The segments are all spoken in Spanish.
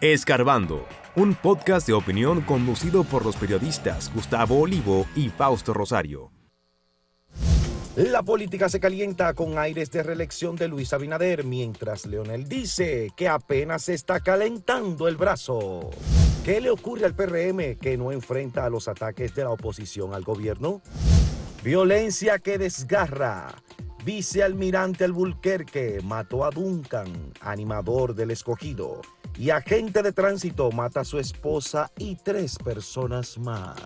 Escarbando, un podcast de opinión conducido por los periodistas Gustavo Olivo y Fausto Rosario. La política se calienta con aires de reelección de Luis Abinader, mientras Leonel dice que apenas está calentando el brazo. ¿Qué le ocurre al PRM que no enfrenta a los ataques de la oposición al gobierno? Violencia que desgarra. Vicealmirante Alburquerque mató a Duncan, animador del escogido y agente de tránsito mata a su esposa y tres personas más.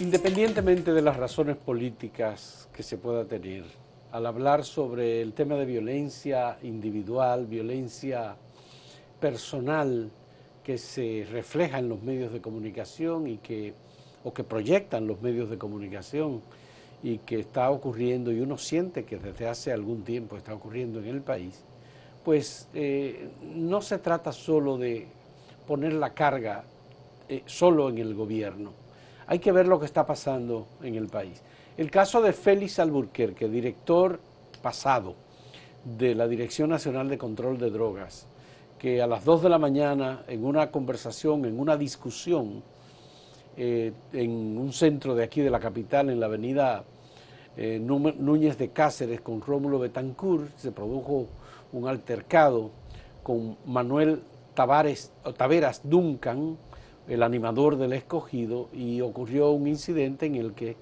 Independientemente de las razones políticas que se pueda tener, al hablar sobre el tema de violencia individual, violencia personal que se refleja en los medios de comunicación y que, o que proyectan los medios de comunicación, y que está ocurriendo y uno siente que desde hace algún tiempo está ocurriendo en el país, pues eh, no se trata solo de poner la carga eh, solo en el gobierno, hay que ver lo que está pasando en el país. El caso de Félix Alburquerque, director pasado de la Dirección Nacional de Control de Drogas, que a las 2 de la mañana en una conversación, en una discusión, eh, en un centro de aquí de la capital, en la avenida eh, Núñez de Cáceres con Rómulo Betancourt, se produjo un altercado con Manuel Tavares, Taveras Duncan, el animador del escogido, y ocurrió un incidente en el que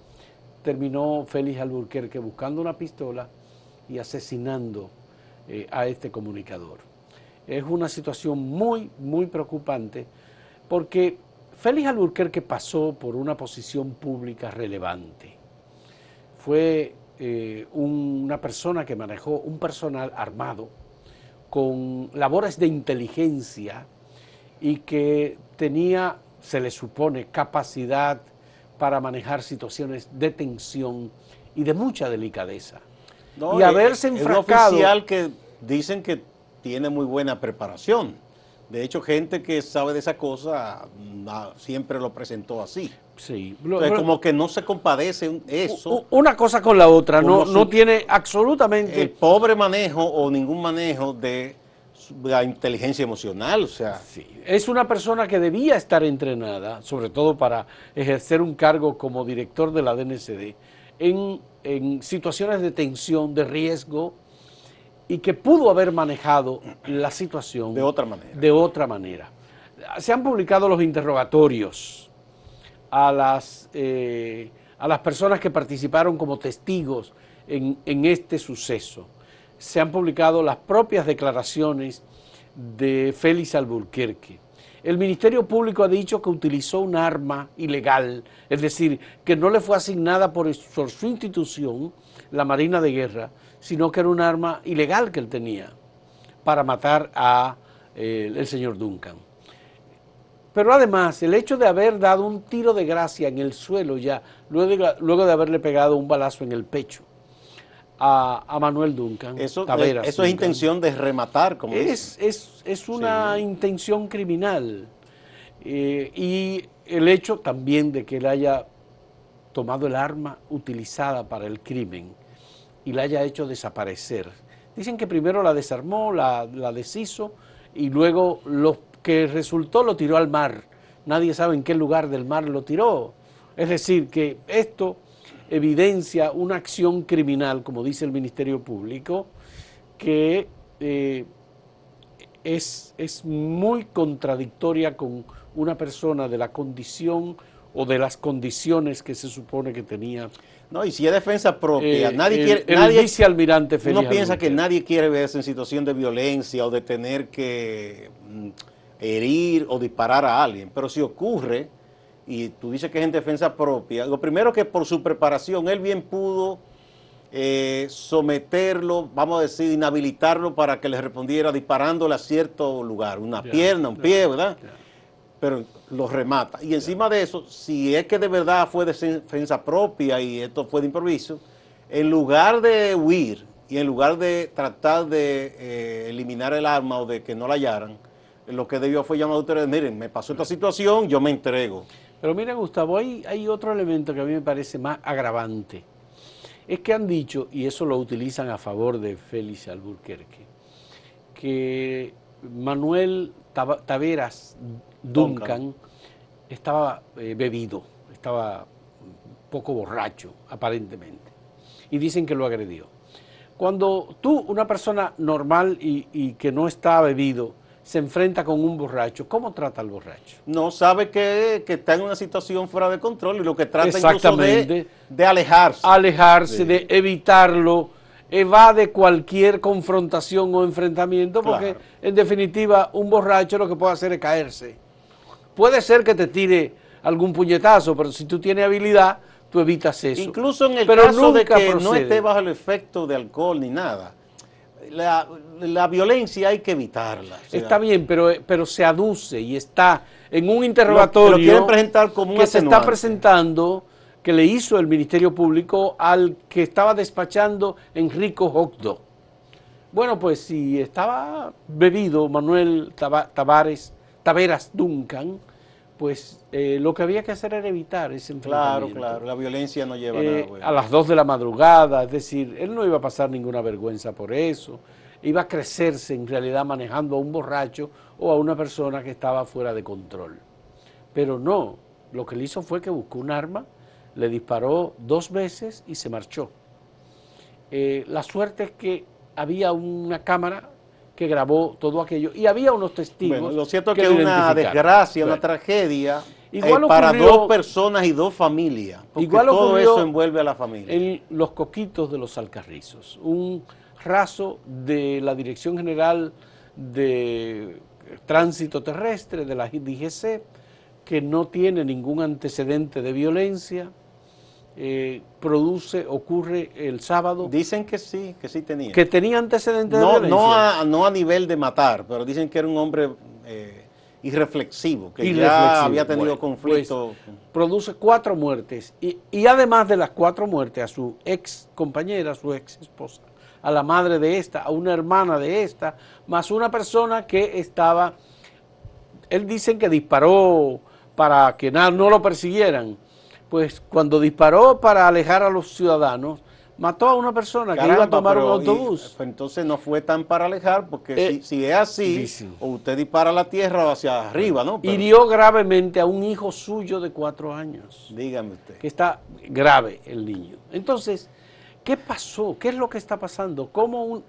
terminó Félix Alburquerque buscando una pistola y asesinando eh, a este comunicador. Es una situación muy, muy preocupante porque Félix Alburquerque pasó por una posición pública relevante fue eh, una persona que manejó un personal armado con labores de inteligencia y que tenía, se le supone, capacidad para manejar situaciones de tensión y de mucha delicadeza. y haberse enfrascado... un oficial que dicen que tiene muy buena preparación. De hecho, gente que sabe de esa cosa mm, siempre lo presentó así. Sí. como que no se compadece eso. Una cosa con la otra, no, no tiene absolutamente... El pobre manejo o ningún manejo de la inteligencia emocional, o sea... Es una persona que debía estar entrenada, sobre todo para ejercer un cargo como director de la DNCD, en, en situaciones de tensión, de riesgo, y que pudo haber manejado la situación... De otra manera. De otra manera. Se han publicado los interrogatorios a las, eh, a las personas que participaron como testigos en, en este suceso. Se han publicado las propias declaraciones de Félix Alburquerque. El Ministerio Público ha dicho que utilizó un arma ilegal, es decir, que no le fue asignada por, su institución, la Marina de Guerra, sino que era un arma ilegal que él tenía para matar a eh, el señor Duncan. Pero además, el hecho de haber dado un tiro de gracia en el suelo ya, luego de, luego de haberle pegado un balazo en el pecho a, Manuel Duncan. Eso, eh, eso es intención de rematar, como es, es, es, una intención criminal. Eh, y el hecho también de que él haya tomado el arma utilizada para el crimen y la haya hecho desaparecer. Dicen que primero la desarmó, la, deshizo y luego lo que resultó lo tiró al mar. Nadie sabe en qué lugar del mar lo tiró. Es decir, que esto evidencia una acción criminal, como dice el Ministerio Público, que eh, es, es muy contradictoria con una persona de la condición o de las condiciones que se supone que tenía no, y si es defensa propia, eh, nadie quiere. El nadie, vicealmirante Uno piensa que nadie quiere verse en situación de violencia o de tener que mm, herir o disparar a alguien. Pero si ocurre, y tú dices que es en defensa propia, lo primero que por su preparación, él bien pudo eh, someterlo, vamos a decir, inhabilitarlo para que le respondiera disparándole a cierto lugar, una pierna, un pie, ¿verdad? Pero lo remata. Y encima de eso, si es que de verdad fue defensa propia y esto fue de improviso, en lugar de huir y en lugar de tratar de eh, eliminar el arma o de que no la hallaran, lo que debió fue llamar a ustedes, miren, me pasó esta situación, yo me entrego. Pero mire, Gustavo, hay, hay otro elemento que a mí me parece más agravante. es que han dicho, y eso lo utilizan a favor de Félix Alburquerque, que Manuel Taveras Duncan estaba eh, bebido, estaba poco borracho, aparentemente. Y dicen que lo agredió. Cuando tú, una persona normal y, que no está bebido, se enfrenta con un borracho, ¿cómo trata al borracho? No sabe que, está en una situación fuera de control y lo que trata incluso de, de alejarse. Alejarse, de evitarlo, evade cualquier confrontación o enfrentamiento, porque en definitiva un borracho lo que puede hacer es caerse. Puede ser que te tire algún puñetazo, pero si tú tienes habilidad, tú evitas eso. Incluso en el caso de que no esté bajo el efecto de alcohol ni nada, la, violencia hay que evitarla. está bien, pero, pero se aduce y está en un interrogatorio presentar como que se está presentando que le hizo el Ministerio Público al que estaba despachando Enrico Hogdo. Bueno, pues si estaba bebido Manuel Tavares, Taveras Duncan, pues eh, lo que había que hacer era evitar ese enfrentamiento. Claro, claro, la violencia no lleva eh, nada A las dos de la madrugada, es decir, él no iba a pasar ninguna vergüenza por eso, iba a crecerse en realidad manejando a un borracho o a una persona que estaba fuera de control. Pero no, lo que él hizo fue que buscó un arma, le disparó dos veces y se marchó. Eh, la suerte es que había una cámara que grabó todo aquello. Y había unos testigos. Bueno, lo cierto es que, una desgracia, una tragedia eh, para dos personas y dos familias. Porque igual todo eso envuelve a la familia. En los coquitos de los Alcarrizos. Un raso de la Dirección General de Tránsito Terrestre de la DGC que no tiene ningún antecedente de violencia eh, produce, ocurre el sábado. Dicen que sí, que sí tenía. Que tenía antecedentes no, de violencia. No a, nivel de matar, pero dicen que era un hombre eh, irreflexivo, que ya había tenido conflicto. Pues, produce cuatro muertes y, y, además de las cuatro muertes a su ex compañera, a su ex esposa, a la madre de esta, a una hermana de esta, más una persona que estaba, él dicen que disparó para que nada, no lo persiguieran pues cuando disparó para alejar a los ciudadanos, mató a una persona que iba a tomar un autobús. Pues, entonces no fue tan para alejar, porque eh, si, es así, o usted dispara a la tierra o hacia arriba, ¿no? Hirió gravemente a un hijo suyo de cuatro años. Dígame usted. Que está grave el niño. Entonces, ¿qué pasó? ¿Qué es lo que está pasando? ¿Cómo un,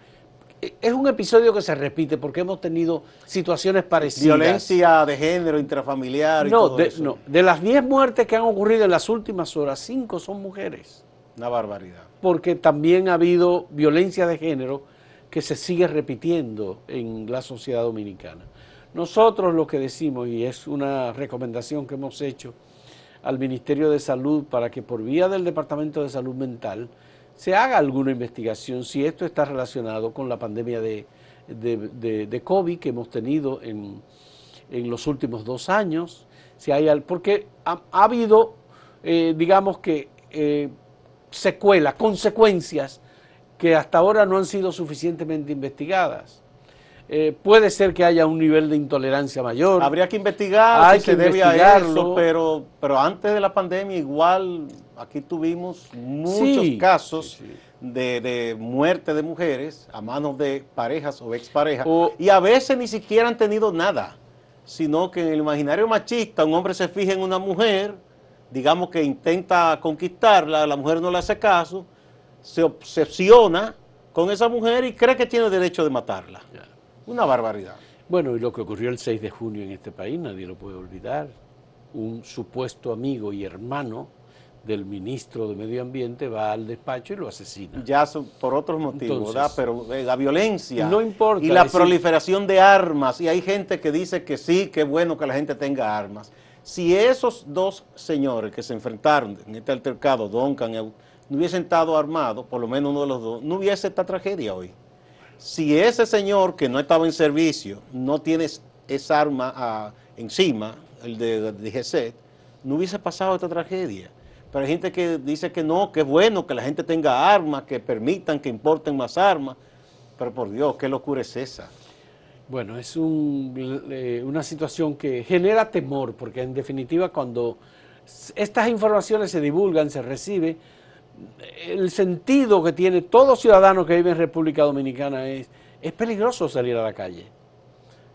es un episodio que se repite porque hemos tenido situaciones parecidas. Violencia de género, intrafamiliar y todo de, eso. No, de las 10 muertes que han ocurrido en las últimas horas, 5 son mujeres. Una barbaridad. Porque también ha habido violencia de género que se sigue repitiendo en la sociedad dominicana. Nosotros lo que decimos, y es una recomendación que hemos hecho al Ministerio de Salud para que por vía del Departamento de Salud Mental, se haga alguna investigación si esto está relacionado con la pandemia de, COVID que hemos tenido en, los últimos dos años, si hay, porque ha, habido, eh, digamos que, eh, secuelas, consecuencias que hasta ahora no han sido suficientemente investigadas. Eh, puede ser que haya un nivel de intolerancia mayor. Habría que investigar si se debe a eso, pero, pero antes de la pandemia igual aquí tuvimos muchos casos De, muerte de mujeres a manos de parejas o exparejas y a veces ni siquiera han tenido nada, sino que en el imaginario machista un hombre se fija en una mujer, digamos que intenta conquistarla, la mujer no le hace caso, se obsesiona con esa mujer y cree que tiene derecho de matarla. Una barbaridad. Bueno, y lo que ocurrió el 6 de junio en este país, nadie lo puede olvidar. Un supuesto amigo y hermano del ministro de Medio Ambiente va al despacho y lo asesina. Ya por otros motivos, ¿verdad? Pero eh, la violencia no importa, y la proliferación de armas, y hay gente que dice que sí, que es bueno que la gente tenga armas. Si esos dos señores que se enfrentaron en este altercado, Duncan, no hubiesen estado armados, por lo menos uno de los dos, no hubiese esta tragedia hoy. Si ese señor que no estaba en servicio no tiene esa arma ah, encima, el de, de no hubiese pasado esta tragedia. Pero hay gente que dice que no, que es bueno que la gente tenga armas, que permitan que importen más armas. Pero por Dios, ¿qué locura es esa? Bueno, es una situación que genera temor, porque en definitiva cuando estas informaciones se divulgan, se recibe, el sentido que tiene todo ciudadano que vive en República Dominicana es, es peligroso salir a la calle.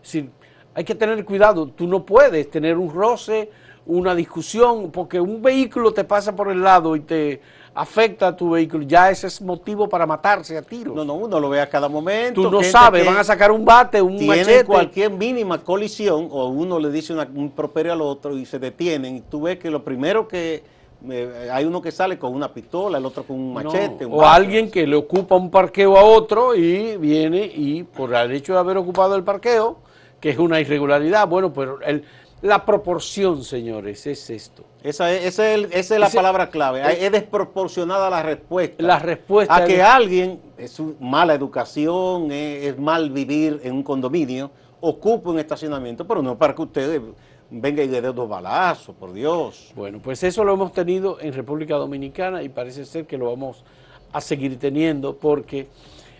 Es decir, hay que tener cuidado, tú no puedes tener un roce, una discusión, porque un vehículo te pasa por el lado y te afecta a tu vehículo, ya ese es motivo para matarse a tiros. No, no, uno lo ve a cada momento. Tú no sabes, van a sacar un bate, un tiene machete. cualquier mínima colisión o uno le dice una- un properio al otro y se detienen y tú ves que lo primero que eh, hay uno que sale con una pistola, el otro con un No, machete. un o alguien que le ocupa un parqueo a otro y viene y por el hecho de haber ocupado el parqueo, que es una irregularidad, bueno, pero el- la proporción, señores, es esto. Esa es, esa es el- esa es la palabra clave. el- es desproporcionada la respuesta. La respuesta a que es- alguien, es mala educación, es, es mal vivir en un condominio, ocupa un estacionamiento, pero no para que usted venga y le dé dos balazos, por Dios. Bueno, pues eso lo hemos tenido en República Dominicana y parece ser que lo vamos a seguir teniendo porque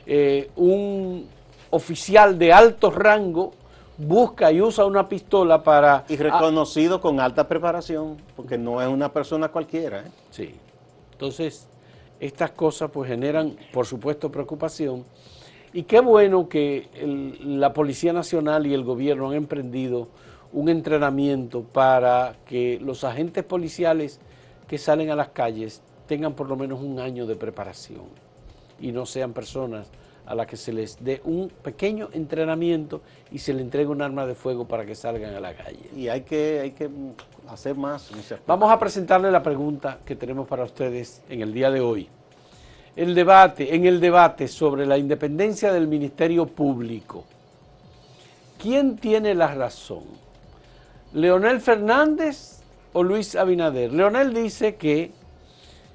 eh, un oficial de alto rango busca y usa una pistola para... Y reconocido con alta preparación, porque no es una persona cualquiera. ¿eh? Sí. Entonces, estas cosas pues generan, por supuesto, preocupación. Y qué bueno que el- la Policía Nacional y el gobierno han emprendido un entrenamiento para que los agentes policiales que salen a las calles tengan por lo menos un año de preparación y no sean personas a las que se les dé un pequeño entrenamiento y se les entregue un arma de fuego para que salgan a la calle. Y hay que, hay que hacer más. Vamos a presentarle la pregunta que tenemos para ustedes en el día de hoy. El debate, en el debate sobre la independencia del Ministerio Público, ¿quién tiene la razón? ¿Leonel Fernández o Luis Abinader? Leonel dice que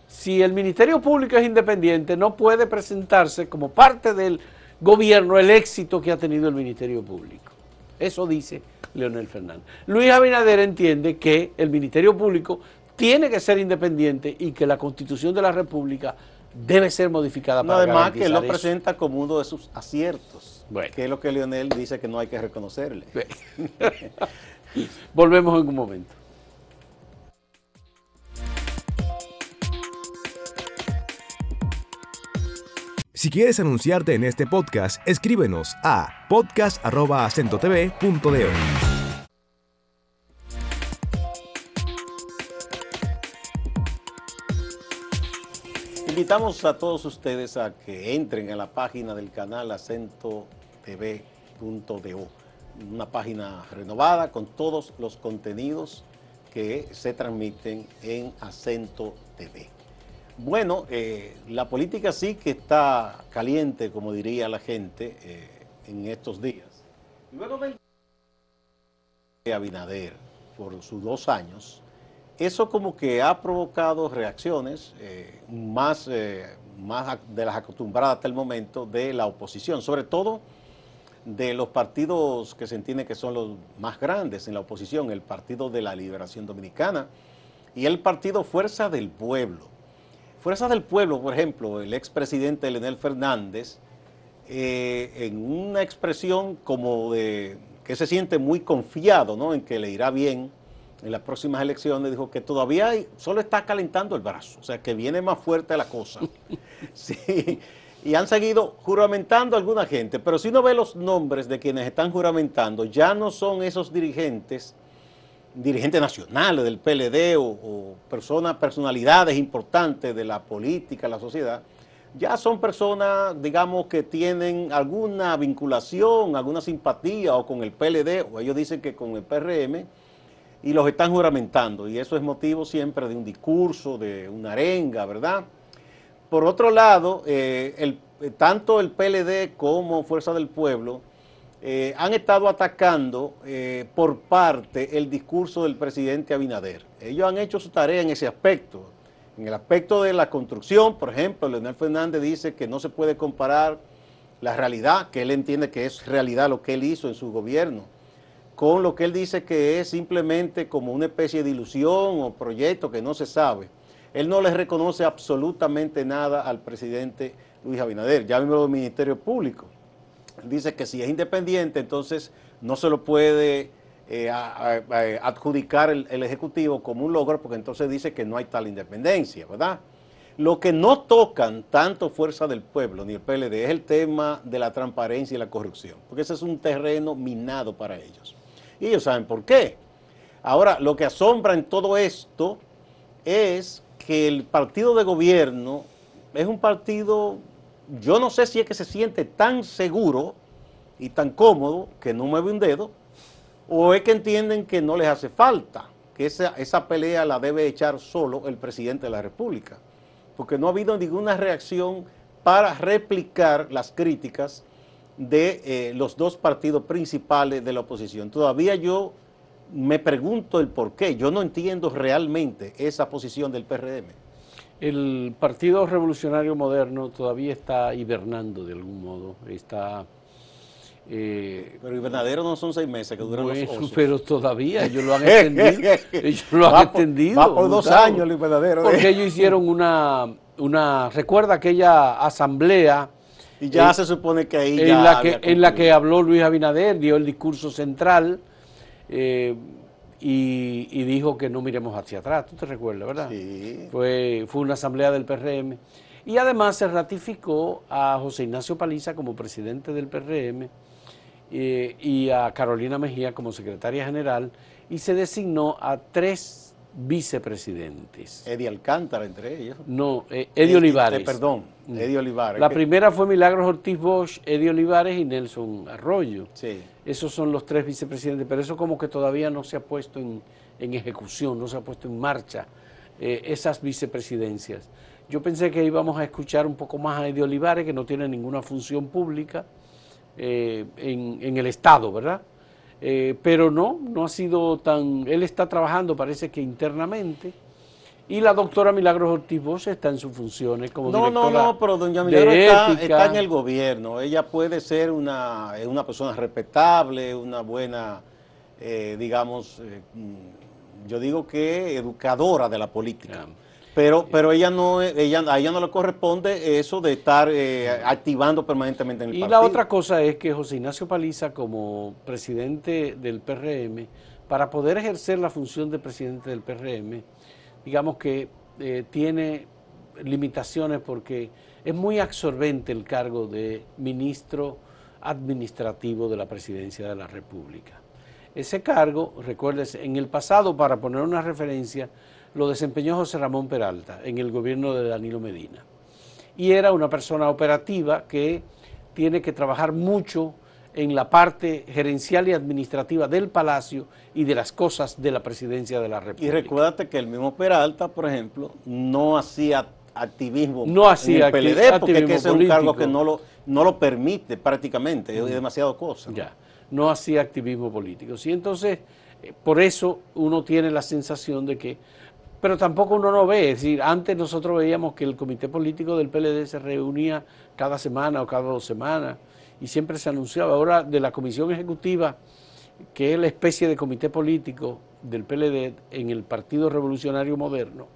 si el Ministerio Público es independiente, no puede presentarse como parte del gobierno el éxito que ha tenido el Ministerio Público. Eso dice Leonel Fernández. Luis Abinader entiende que el Ministerio Público tiene que ser independiente y que la Constitución de la República debe ser modificada No, para además que lo eso. presenta como uno de sus aciertos, Bueno. que es lo que Leonel dice que no hay que reconocerle. Volvemos en un momento. Si quieres anunciarte en este podcast, escríbenos a podcast.acentotv.de. Invitamos a todos ustedes a que entren a la página del canal acentotv.do, una página renovada con todos los contenidos que se transmiten en Acento TV. Bueno, eh, la política sí que está caliente, como diría la gente, eh, en estos días. Luego de Abinader por sus dos años, eso como que ha provocado reacciones eh, más, más de las acostumbradas hasta el momento de la oposición, sobre todo de los partidos que se entiende que son los más grandes en la oposición, el Partido de la Liberación Dominicana y el Partido Fuerza del Pueblo. Fuerza del Pueblo, por ejemplo, el expresidente Leonel Fernández, eh, en una expresión como de que se siente muy confiado ¿no? en que le irá bien en las próximas elecciones, dijo que todavía hay- solo está calentando el brazo, o sea que viene más fuerte la cosa. Sí, y han seguido juramentando a alguna gente, pero si uno ve los nombres de quienes están juramentando, ya no son esos dirigentes dirigentes nacionales del PLD o, personas, personalidades importantes de la política, la sociedad, ya son personas, digamos, que tienen alguna vinculación, alguna simpatía o con el PLD, o ellos dicen que con el PRM, y los están juramentando. Y eso es motivo siempre de un discurso, de una arenga, ¿verdad? Por otro lado, eh, eh, tanto el PLD como Fuerza del Pueblo eh, han estado atacando por parte el discurso del presidente Abinader. Ellos han hecho su tarea en ese aspecto. En el aspecto de la construcción, por ejemplo, Leonel Fernández dice que no se puede comparar la realidad, que él entiende que es realidad lo que él hizo en su gobierno, con lo que él dice que es simplemente como una especie de ilusión o proyecto que no se sabe. Él no le reconoce absolutamente nada al presidente Luis Abinader, ya mismo del Ministerio Público. Dice que si es independiente, entonces no se lo puede eh, adjudicar el, el Ejecutivo como un logro, porque entonces dice que no hay tal independencia, ¿verdad? Lo que no tocan tanto Fuerza del Pueblo ni el PLD es el tema de la transparencia y la corrupción, porque ese es un terreno minado para ellos. Y ellos saben por qué. Ahora, lo que asombra en todo esto es que el partido de gobierno es un partido, yo no sé si es que se siente tan seguro y tan cómodo que no mueve un dedo, o es que entienden que no les hace falta, que esa, esa pelea la debe echar solo el presidente de la República, porque no ha habido ninguna reacción para replicar las críticas de eh, los dos partidos principales de la oposición. Todavía yo me pregunto el por qué, yo no entiendo realmente esa posición del PRM. El Partido Revolucionario Moderno todavía está hibernando de algún modo, está... Eh, pero hibernadero no son seis meses que duran los osos. Pero todavía ellos lo han extendido. ellos lo han extendido. Va por dos años el hibernadero. Porque ellos hicieron una, una, recuerda aquella asamblea y ya eh, se supone que ahí en ya la que en la que habló Luis Abinader dio el discurso central eh, y, dijo que no miremos hacia atrás tú te recuerdas verdad sí. fue fue una asamblea del PRM y además se ratificó a José Ignacio Paliza como presidente del PRM eh, y a Carolina Mejía como secretaria general y se designó a tres vicepresidentes. Eddie Alcántara entre ellos. No, eh, Eddie Olivares. perdón, mm. Eddie Olivares. La primera fue Milagros Ortiz Bosch, Eddie Olivares y Nelson Arroyo. Sí. Esos son los tres vicepresidentes, pero eso como que todavía no se ha puesto en, ejecución, no se ha puesto en marcha eh, esas vicepresidencias. Yo pensé que íbamos a escuchar un poco más a Eddie Olivares, que no tiene ninguna función pública eh, en, en el Estado, ¿verdad? Eh, pero no, no ha sido tan... Él está trabajando, parece que internamente, y la doctora Milagros Ortiz Bosch está en sus funciones como no, directora No, no, pero doña Milagros está, en el gobierno. Ella puede ser una, una persona respetable, una buena, eh, digamos, eh, mm, yo digo que educadora de la política. Pero, pero ella no, ella, a ella no le corresponde eso de estar eh, activando permanentemente en el y partido. Y la otra cosa es que José Ignacio Paliza, como presidente del PRM, para poder ejercer la función de presidente del PRM, digamos que eh, tiene limitaciones porque es muy absorbente el cargo de ministro administrativo de la presidencia de la República. Ese cargo, recuérdese, en el pasado, para poner una referencia, lo desempeñó José Ramón Peralta en el gobierno de Danilo Medina. Y era una persona operativa que tiene que trabajar mucho en la parte gerencial y administrativa del Palacio y de las cosas de la presidencia de la República. Y recuérdate que el mismo Peralta, por ejemplo, no hacía activismo no hacía en el PLD, porque ese es un cargo que no lo, no lo permite prácticamente, es demasiado cosa. Ya, no hacía activismo político. Sí, entonces, eh, por eso uno tiene la sensación de que pero tampoco uno no ve, es decir, antes nosotros veíamos que el comité político del PLD se reunía cada semana o cada dos semanas y siempre se anunciaba. Ahora de la comisión ejecutiva, que es la especie de comité político del PLD en el Partido Revolucionario Moderno,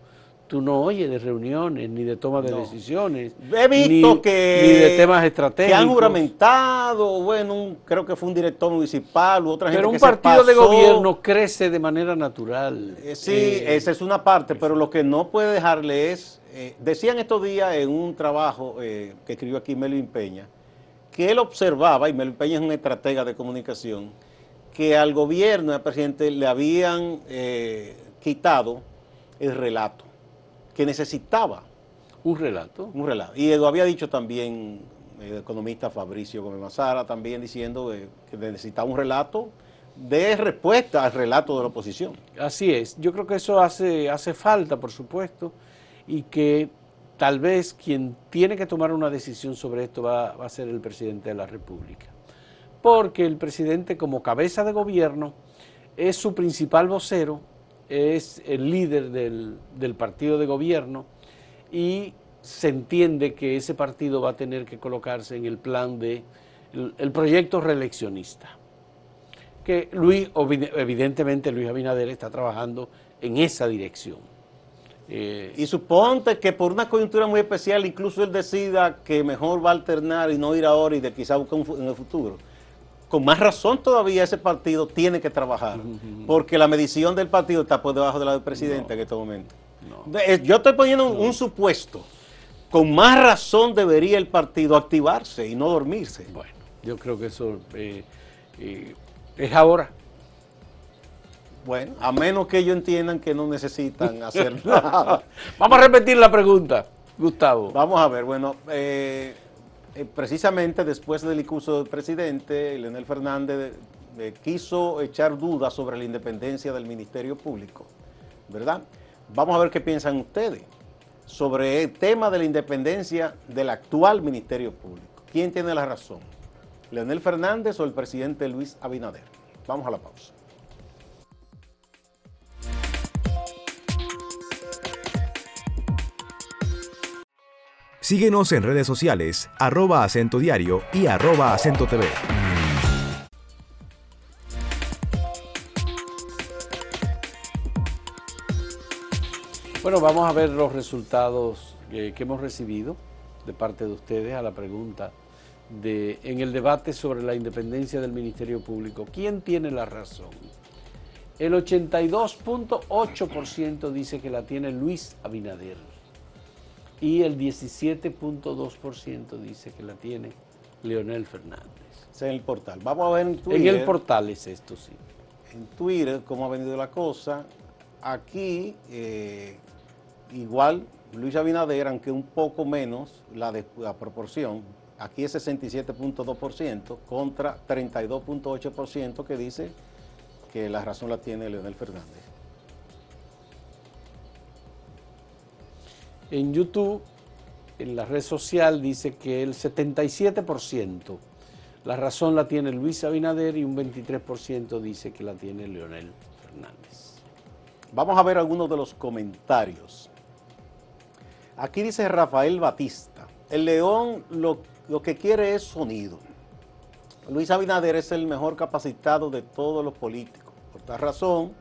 tú no oyes de reuniones, ni de toma de decisiones. He visto que, ni de temas estratégicos. Que han juramentado, bueno, creo que fue un director municipal u otra gente Pero un partido de gobierno crece de manera natural. Eh, sí, eh, esa es una parte, pero lo que no puede dejarle es, eh, decían estos días en un trabajo que escribió aquí Melvin Peña, que él observaba, y Melvin Peña es un estratega de comunicación, que al gobierno, al presidente, le habían quitado el relato que necesitaba. Un relato. Un relato. Y lo había dicho también el economista Fabricio Gómez Mazara, también diciendo que necesitaba un relato de respuesta al relato de la oposición. Así es. Yo creo que eso hace, hace falta, por supuesto, y que tal vez quien tiene que tomar una decisión sobre esto va, va a ser el presidente de la República. Porque el presidente, como cabeza de gobierno, es su principal vocero es el líder del, partido de gobierno y se entiende que ese partido va a tener que colocarse en el plan de el, proyecto reeleccionista. Que Luis, evidentemente Luis Abinader está trabajando en esa dirección. Eh, y suponte que por una coyuntura muy especial incluso él decida que mejor va a alternar y no ir ahora y de quizá buscar en el futuro con más razón todavía ese partido tiene que trabajar, porque la medición del partido está por debajo de la del presidente en este momento. Eh, yo estoy poniendo un, supuesto. Con más razón debería el partido activarse y no dormirse. Bueno, yo creo que eso eh, eh, es ahora. Bueno, a menos que ellos entiendan que no necesitan hacer nada. Vamos a repetir la pregunta, Gustavo. Vamos a ver, bueno, precisamente después del discurso del presidente, Leonel Fernández quiso echar dudas sobre la independencia del Ministerio Público, ¿verdad? Vamos a ver qué piensan ustedes sobre el tema de la independencia del actual Ministerio Público. ¿Quién tiene la razón? ¿Leonel Fernández o el presidente Luis Abinader? Vamos a la pausa. Síguenos en redes sociales, arroba acento diario y arroba acento TV. Bueno, vamos a ver los resultados que hemos recibido de parte de ustedes a la pregunta de en el debate sobre la independencia del Ministerio Público. ¿Quién tiene la razón? El 82.8% dice que la tiene Luis Abinader y el 17.2% dice que la tiene Leonel Fernández. Es en el portal. Vamos a ver en Twitter. En el portal es esto, sí. En Twitter, cómo ha venido la cosa. Aquí eh, igual Luis Abinader, aunque un poco menos la, de, la proporción, aquí es 67.2% contra 32.8% que dice que la razón la tiene Leonel Fernández. En YouTube, en la red social, dice que el 77% la razón la tiene Luis Abinader y un 23% dice que la tiene Leonel Fernández. Vamos a ver algunos de los comentarios. Aquí dice Rafael Batista, el león lo, que quiere es sonido. Luis Abinader es el mejor capacitado de todos los políticos. Por esta razón,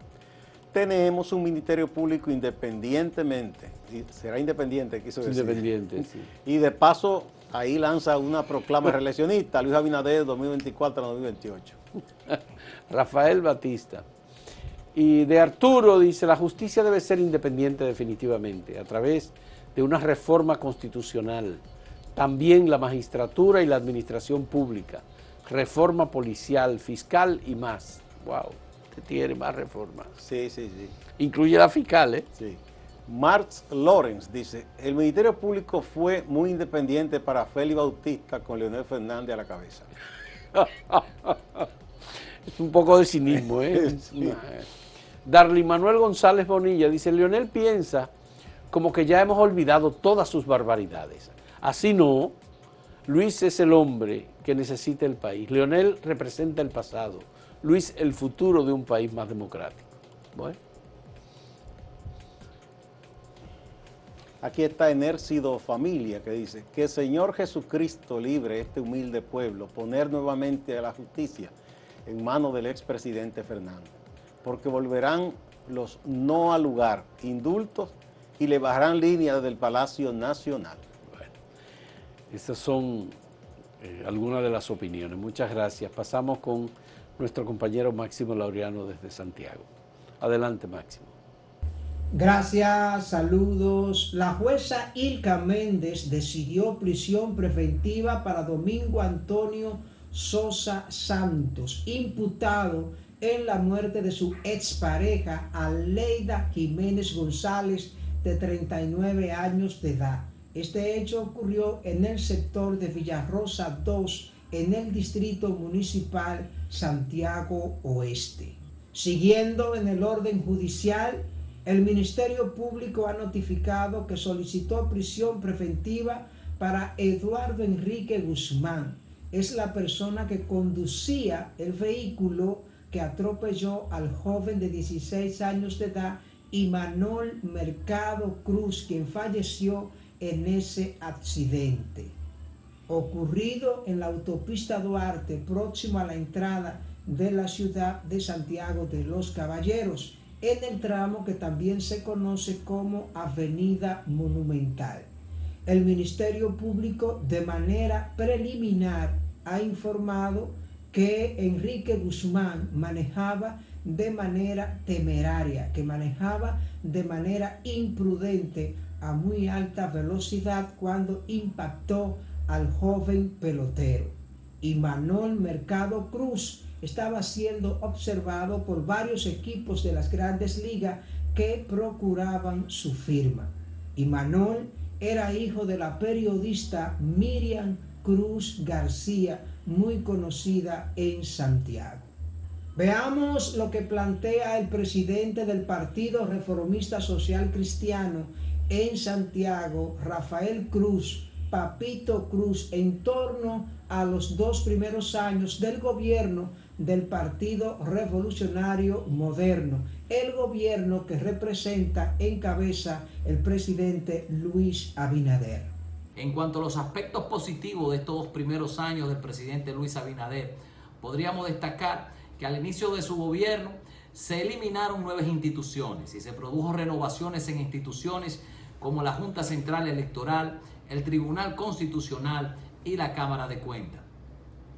tenemos un ministerio público independientemente, será independiente, quiso decir. Independiente, sí. Y de paso, ahí lanza una proclama reeleccionista, Luis Abinader 2024-2028. Rafael Batista. Y de Arturo dice, la justicia debe ser independiente definitivamente, a través de una reforma constitucional, también la magistratura y la administración pública, reforma policial, fiscal y más. ¡Wow! Usted tiene más reformas. Sí, sí, sí. Incluye la fiscal, ¿eh? Sí. Marx Lawrence dice, el Ministerio Público fue muy independiente para Félix Bautista con Leonel Fernández a la cabeza. es un poco de cinismo, ¿eh? sí. Darly Manuel González Bonilla dice, Leonel piensa como que ya hemos olvidado todas sus barbaridades. Así no, Luis es el hombre que necesita el país. Leonel representa el pasado. Luis el futuro de un país más democrático. Bueno. Aquí está Enércido Familia que dice que el Señor Jesucristo libre este humilde pueblo, poner nuevamente a la justicia en manos del expresidente Fernando, porque volverán los no al lugar, indultos y le bajarán línea del Palacio Nacional. Bueno, estas son eh, algunas de las opiniones. Muchas gracias. Pasamos con nuestro compañero Máximo Laureano desde Santiago. Adelante, Máximo. Gracias, saludos. La jueza Ilka Méndez decidió prisión preventiva para Domingo Antonio Sosa Santos, imputado en la muerte de su expareja Aleida Jiménez González de 39 años de edad. Este hecho ocurrió en el sector de Villarrosa 2, en el distrito municipal Santiago Oeste. Siguiendo en el orden judicial, el Ministerio Público ha notificado que solicitó prisión preventiva para Eduardo Enrique Guzmán. Es la persona que conducía el vehículo que atropelló al joven de 16 años de edad y Manol Mercado Cruz, quien falleció en ese accidente. Ocurrido en la autopista Duarte, próximo a la entrada de la ciudad de Santiago de los Caballeros, en el tramo que también se conoce como Avenida Monumental. El Ministerio Público de manera preliminar ha informado que Enrique Guzmán manejaba de manera temeraria, que manejaba de manera imprudente a muy alta velocidad cuando impactó al joven pelotero. Y Manol Mercado Cruz estaba siendo observado por varios equipos de las grandes ligas que procuraban su firma. Y Manol era hijo de la periodista Miriam Cruz García, muy conocida en Santiago. Veamos lo que plantea el presidente del Partido Reformista Social Cristiano en Santiago, Rafael Cruz, Papito Cruz, en torno a los dos primeros años del gobierno del Partido Revolucionario Moderno, el gobierno que representa en cabeza el presidente Luis Abinader. En cuanto a los aspectos positivos de estos dos primeros años del presidente Luis Abinader, podríamos destacar que al inicio de su gobierno se eliminaron nuevas instituciones y se produjo renovaciones en instituciones como la Junta Central Electoral, el Tribunal Constitucional y la Cámara de Cuentas.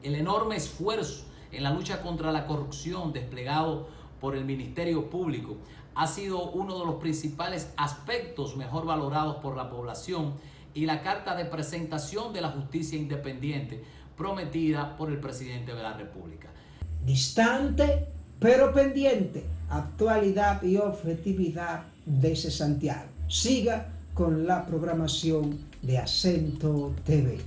El enorme esfuerzo en la lucha contra la corrupción desplegado por el Ministerio Público ha sido uno de los principales aspectos mejor valorados por la población y la carta de presentación de la justicia independiente prometida por el presidente de la República. Distante pero pendiente, actualidad y objetividad de ese Santiago. Siga con la programación de Acento TV.